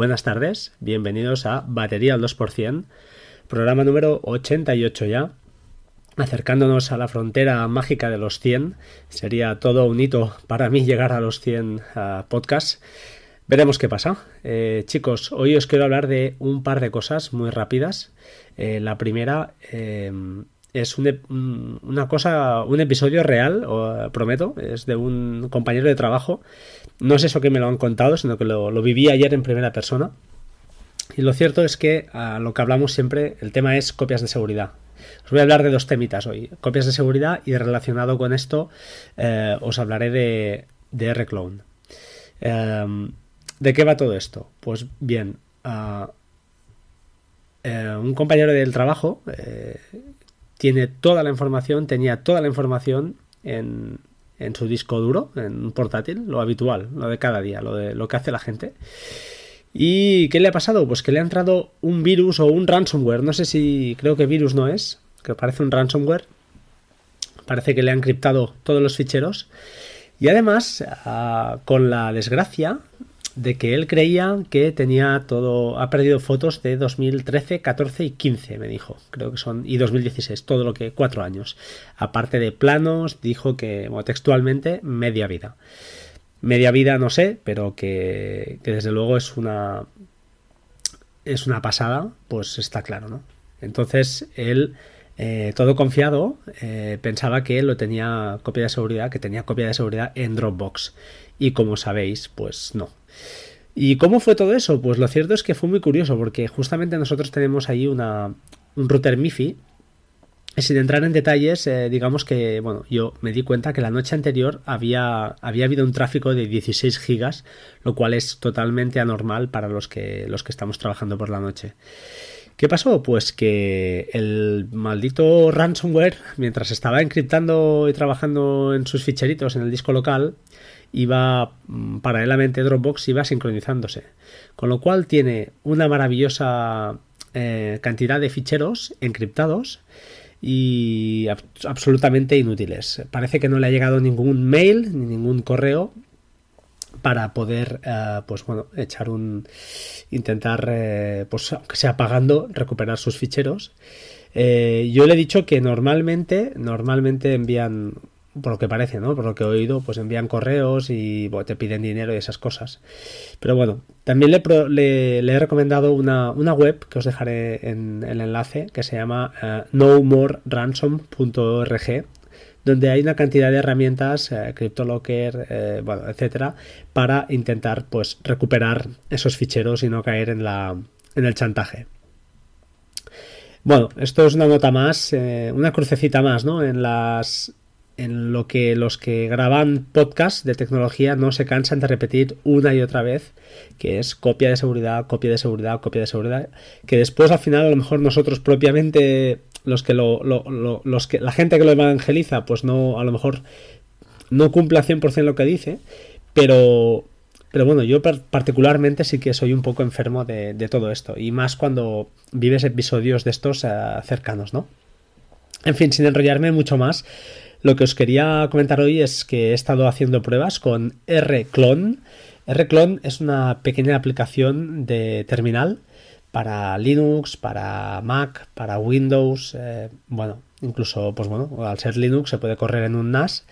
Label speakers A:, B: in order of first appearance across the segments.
A: buenas tardes, bienvenidos a Batería al 2%, programa número 88 ya, acercándonos a la frontera mágica de los 100, sería todo un hito para mí llegar a los 100 ah, podcasts. Veremos qué pasa. Eh, chicos, hoy os quiero hablar de un par de cosas muy rápidas. Eh, la primera eh, es una cosa, un episodio real, os prometo, es de un compañero de trabajo. No es eso que me lo han contado, sino que lo, viví ayer en primera persona. Y lo cierto es que a lo que hablamos siempre, el tema es copias de seguridad. Os voy a hablar de dos temitas hoy, copias de seguridad y relacionado con esto eh, os hablaré de, de R-Clone. Em, ¿De qué va todo esto? Pues bien, eh, un compañero del trabajo eh, tiene toda la información, tenía toda la información en, en su disco duro, en un portátil, lo habitual, lo de cada día, lo de lo que hace la gente. ¿Y qué le ha pasado? Pues que le ha entrado un virus o un ransomware. No sé si creo que virus no es, que parece un ransomware. Parece que le han encriptado todos los ficheros. Y además, ah, con la desgracia de que él creía que tenía todo, ha perdido fotos de 2013, 14 y 15, me dijo, creo que son, y 2016, todo lo que, cuatro años. Aparte de planos, dijo que, bueno, textualmente, media vida. Media vida no sé, pero que, desde luego es una, es una pasada, pues está claro, ¿no? Entonces, él... Eh, todo confiado, eh, pensaba que lo tenía copia de seguridad, que tenía copia de seguridad en Dropbox. Y como sabéis, pues no, ¿Y cómo fue todo eso? Pues lo cierto es que fue muy curioso porque justamente nosotros tenemos ahí un router MIFI sin entrar en detalles, eh, digamos que, bueno, yo me di cuenta que la noche anterior había, había habido un tráfico de 16 gigas, lo cual es totalmente anormal para los que, los que estamos trabajando por la noche. ¿Qué pasó? Pues que el maldito ransomware, mientras estaba encriptando y trabajando en sus ficheritos en el disco local, iba mm, paralelamente Dropbox iba sincronizándose. Con lo cual tiene una maravillosa eh, cantidad de ficheros encriptados y absolutamente inútiles. Parece que no le ha llegado ningún mail ni ningún correo para poder eh, pues bueno echar un intentar eh, pues aunque sea pagando recuperar sus ficheros yo le he dicho que normalmente normalmente envían por lo que parece, ¿no? Por lo que he oído, pues envían correos y te piden dinero y esas cosas. Pero bueno, también le, he recomendado una, web que os dejaré en el enlace que se llama uh, nomoreransom.org donde hay una cantidad de herramientas, eh, CryptoLocker, eh, bueno, etcétera, para intentar pues recuperar esos ficheros y no caer en la en el chantaje. Bueno, esto es una nota más, una crucecita más, ¿no? En las en lo que los que graban podcasts de tecnología no se cansan de repetir una y otra vez, que es copia de seguridad, copia de seguridad, copia de seguridad, que después al final a lo mejor nosotros propiamente los que lo, los que la gente que lo evangeliza pues no a lo mejor no cumple al 100% lo que dice, pero pero bueno, yo particularmente sí que soy un poco enfermo de, todo esto, y más cuando vives episodios de estos eh, cercanos, ¿no? En fin, sin enrollarme mucho más, lo que os quería comentar hoy es que he estado haciendo pruebas con R-Clone. R-Clone es una pequeña aplicación de terminal para Linux, para Mac, para Windows, eh, bueno, incluso, pues bueno, al ser Linux se puede correr en un NAS.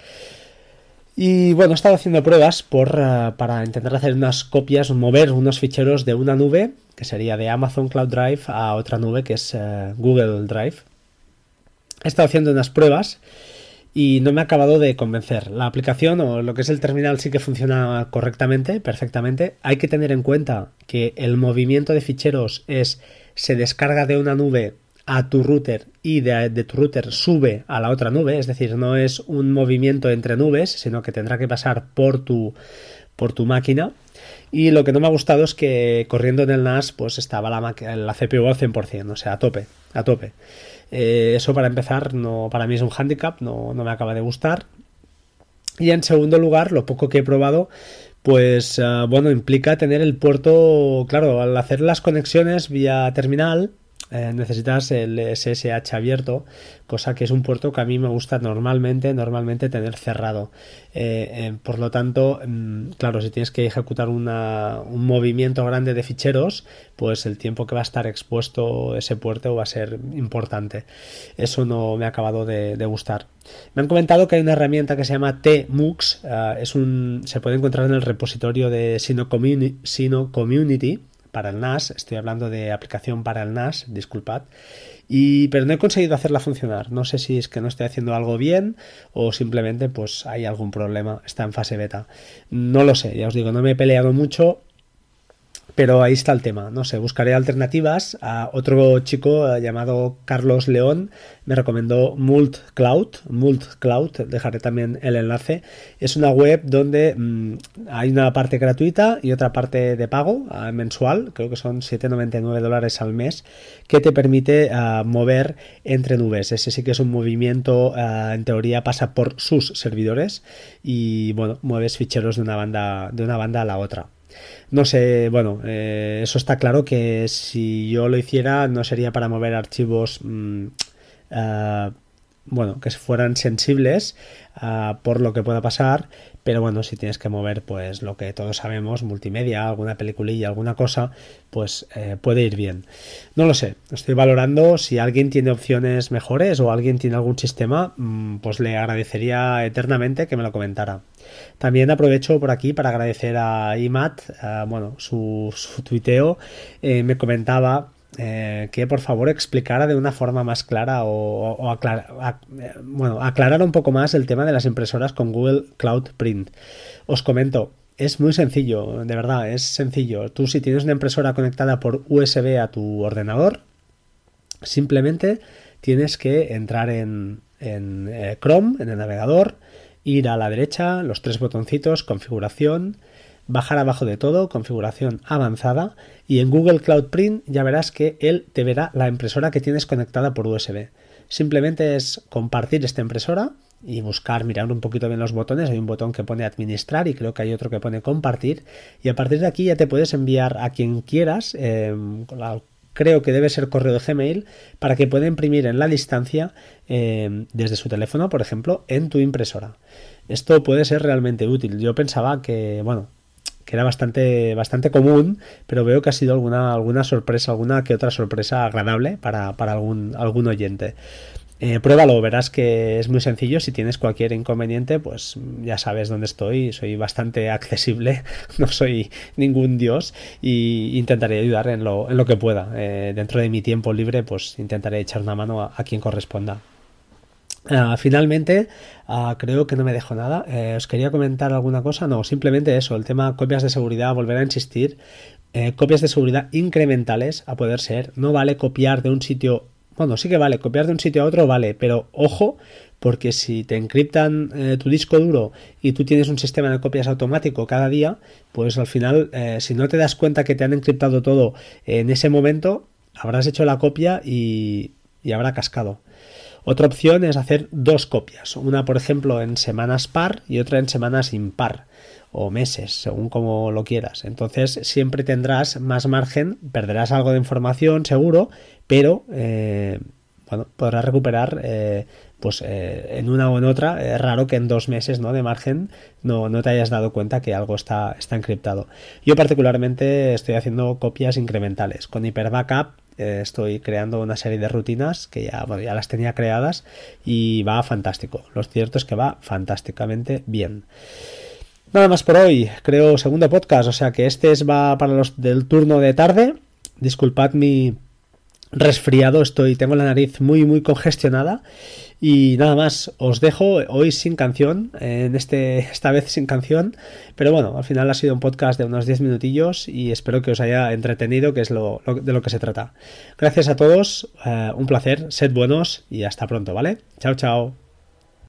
A: Y bueno, he estado haciendo pruebas por, eh, para intentar hacer unas copias, mover unos ficheros de una nube, que sería de Amazon Cloud Drive, a otra nube que es eh, Google Drive. He estado haciendo unas pruebas y no me ha acabado de convencer. La aplicación o lo que es el terminal sí que funciona correctamente, perfectamente. Hay que tener en cuenta que el movimiento de ficheros es se descarga de una nube a tu router y de, tu router sube a la otra nube, es decir, no es un movimiento entre nubes, sino que tendrá que pasar por tu, por tu máquina. Y lo que no me ha gustado es que corriendo en el NAS pues estaba la, la CPU al 100%, o sea, a tope, a tope. Eh, eso para empezar, no, para mí es un handicap, no, no, me acaba de gustar. Y en segundo lugar, lo poco que he probado, pues eh, bueno, implica tener el puerto, claro, al hacer las conexiones vía terminal, eh, necesitas el SSH abierto, cosa que es un puerto que a mí me gusta normalmente, normalmente tener cerrado. Eh, eh, por lo tanto, mm, claro, si tienes que ejecutar un movimiento grande de ficheros, pues el tiempo que va a estar expuesto ese puerto va a ser importante. Eso no me ha acabado de, gustar. Me han comentado que hay una herramienta que se llama TMUX, es un, se puede encontrar en el repositorio de Sino Community para el NAS, estoy hablando de aplicación para el NAS, disculpad, y, pero no he conseguido hacerla funcionar. No sé si es que no estoy haciendo algo bien o simplemente pues hay algún problema, está en fase beta. No lo sé, ya os digo, no me he peleado mucho pero ahí está el tema, no sé, buscaré alternativas. A otro chico eh, llamado Carlos León me recomendó Mult Cloud, Mult Cloud, dejaré también el enlace. Es una web donde mm, hay una parte gratuita y otra parte de pago ah, mensual, creo que son 7,99 dólares al mes, que te permite ah, mover entre nubes. Ese sí que es un movimiento, ah, en teoría pasa por sus servidores y bueno, mueves ficheros de una banda, de una banda a la otra. No sé, bueno, eh, eso está claro que si yo lo hiciera no sería para mover archivos, eh, bueno, que fueran sensibles eh, por lo que pueda pasar, pero bueno, si tienes que mover pues lo que todos sabemos, multimedia, alguna peliculilla, alguna cosa, pues puede ir bien. No lo sé, estoy valorando si alguien tiene opciones mejores o alguien tiene algún sistema, mm, pues le agradecería eternamente que me lo comentara. También aprovecho por aquí para agradecer a IMAT, bueno, su, tuiteo, eh, me comentaba eh, que por favor explicara de una forma más clara o, aclarar, bueno, un poco más el tema de las impresoras con Google Cloud Print. Os comento, es muy sencillo, de verdad, es sencillo. Tú si tienes una impresora conectada por USB a tu ordenador, simplemente tienes que entrar en, en eh, Chrome, en el navegador, ir a la derecha, los tres botoncitos, configuración, bajar abajo de todo, configuración avanzada y en Google Cloud Print ya verás que él te verá la impresora que tienes conectada por USB. Simplemente es compartir esta impresora y buscar, mirar un poquito bien los botones. Hay un botón que pone administrar y creo que hay otro que pone compartir. Y a partir de aquí ya te puedes enviar a quien quieras, eh, creo que debe ser correo Gmail, para que pueda imprimir en la distancia eh, desde su teléfono, por ejemplo, en tu impresora. Esto puede ser realmente útil. Yo pensaba que, bueno, que era bastante, bastante común, pero veo que ha sido alguna, alguna sorpresa, alguna que otra sorpresa agradable para, para algún, algún oyente. Eh, pruébalo, verás que es muy sencillo. Si tienes cualquier inconveniente, pues ya sabes dónde estoy. Soy bastante accesible, no soy ningún dios y intentaré ayudar en lo, en lo que pueda. Eh, dentro de mi tiempo libre, pues intentaré echar una mano a, quien corresponda. Ah, finalmente, ah, creo que no me dejo nada. Eh, ¿Os quería comentar alguna cosa? No, simplemente eso, el tema copias de seguridad, volver a insistir. copias de seguridad incrementales, a poder ser. No vale copiar de un sitio bueno, sí que vale, copiar de un sitio a otro vale, pero ojo, porque si te encriptan eh, tu disco duro y tú tienes un sistema de copias automático cada día, pues al final, eh, si no te das cuenta que te han encriptado todo en ese momento, habrás hecho la copia y habrá cascado. Otra opción es hacer dos copias, una por ejemplo en semanas par y otra en semanas impar o meses, según como lo quieras. Entonces siempre tendrás más margen, perderás algo de información seguro, pero eh, bueno, podrás recuperar eh, pues eh, en una o en otra. Es raro que en dos meses ¿no? de margen no, no te hayas dado cuenta que algo está, está encriptado. Yo particularmente estoy haciendo copias incrementales. Con Hyper Backup estoy creando una serie de rutinas que ya, ya las tenía creadas y va fantástico. Lo cierto es que va fantásticamente bien. Nada más por hoy, creo segundo podcast, o sea que este es, va para los del turno de tarde. Disculpad mi resfriado, estoy, tengo la nariz muy muy congestionada y nada más, os dejo hoy sin canción, en este, esta vez sin canción, pero bueno, al final ha sido un podcast de unos 10 minutillos y espero que os haya entretenido, que es lo, de lo que se trata. Gracias a todos, eh, un placer, sed buenos y hasta pronto, ¿vale? Chao, chao.